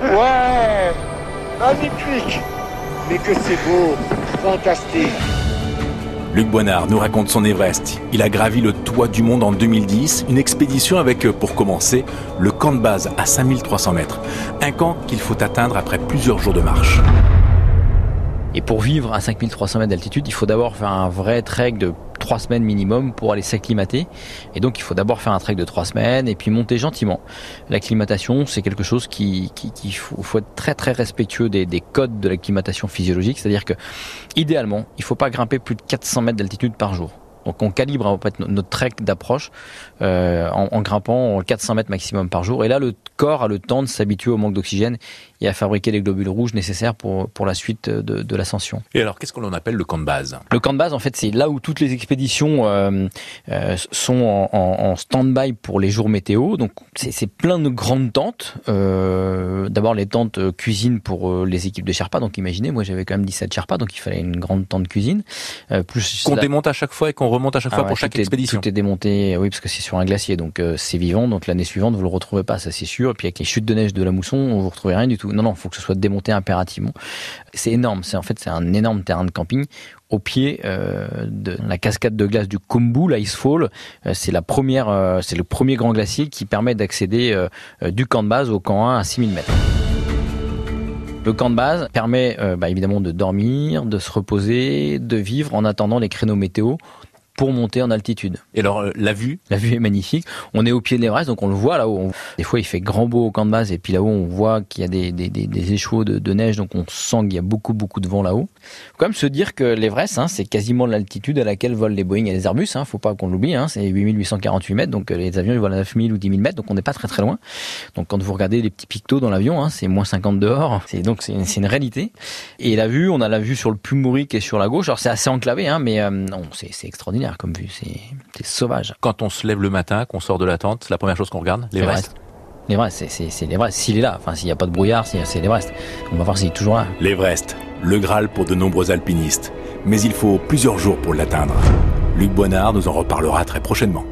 Ouais Magnifique Mais que c'est beau Fantastique Luc Boinard nous raconte son Everest. Il a gravi le toit du monde en 2010, une expédition avec, pour commencer, le camp de base à 5300 mètres. Un camp qu'il faut atteindre après plusieurs jours de marche. Et pour vivre à 5300 mètres d'altitude, il faut d'abord faire un vrai trek de trois semaines minimum pour aller s'acclimater. Et donc il faut d'abord faire un trek de trois semaines et puis monter gentiment. L'acclimatation, c'est quelque chose qui, qui, faut, être très très respectueux des, des codes de l'acclimatation physiologique. C'est-à-dire que idéalement, il faut pas grimper plus de 400 mètres d'altitude par jour. Donc on calibre en fait notre trek d'approche euh, en, en, grimpant 400 mètres maximum par jour. Et là, le corps a le temps de s'habituer au manque d'oxygène et à fabriquer les globules rouges nécessaires pour, pour la suite de, de l'ascension. Et alors, qu'est-ce qu'on appelle le camp de base? Le camp de base, en fait, c'est là où toutes les expéditions euh, euh, sont en, en, en stand-by pour les jours météo. Donc, c'est plein de grandes tentes. Euh, D'abord, les tentes cuisine pour les équipes de Sherpa. Donc, imaginez, moi, j'avais quand même 17 Sherpa, donc il fallait une grande tente cuisine. Plus qu'on démonte à chaque fois et qu'on remonte à chaque ah fois ouais, pour chaque est, expédition. Tout est démonté, oui, parce que c'est sur un glacier, donc c'est vivant. Donc, l'année suivante, vous le retrouvez pas, ça c'est sûr. Et puis, avec les chutes de neige de la mousson, on vous retrouvez rien du tout. Non, non, faut que ce soit démonté impérativement. C'est énorme. C'est en fait c'est un énorme terrain de camping au pied euh, de la cascade de glace du Kumbu, l'Icefall. Euh, c'est la première, euh, c'est le premier grand glacier qui permet d'accéder du camp de base au camp 1 à 6000 mètres. Le camp de base permet bah, évidemment de dormir, de se reposer, de vivre en attendant les créneaux météo pour monter en altitude. Et alors euh, la vue La vue est magnifique. On est au pied de l'Everest, donc on le voit là-haut. Des fois il fait grand beau au camp de base et puis là-haut on voit qu'il y a des, des, des, des échouaux de, de, neige, donc on sent qu'il y a beaucoup beaucoup de vent là-haut. Faut quand même se dire que l'Everest, hein, c'est quasiment l'altitude à laquelle volent les Boeing et les Airbus. Hein, faut pas qu'on l'oublie. Hein, c'est 8848 mètres, donc euh, les avions ils volent à 9000 ou 10 000 mètres, donc on n'est pas très très loin. Donc quand vous regardez les petits pictos dans l'avion, hein, c'est moins 50 dehors. C'est donc c'est une, une, réalité. Et la vue, on a la vue sur le Pumuri qui est sur la gauche. Alors c'est assez enclavé, hein, mais euh, non, c'est extraordinaire comme vue. C'est c'est sauvage. Quand on se lève le matin, qu'on sort de la tente, la première chose qu'on regarde, l'Everest. L'Everest, c'est l'Everest. S'il est là, enfin s'il n'y a pas de brouillard, c'est l'Everest. On va voir s'il est toujours là. L'Everest, le Graal pour de nombreux alpinistes. Mais il faut plusieurs jours pour l'atteindre. Luc Boinard nous en reparlera très prochainement.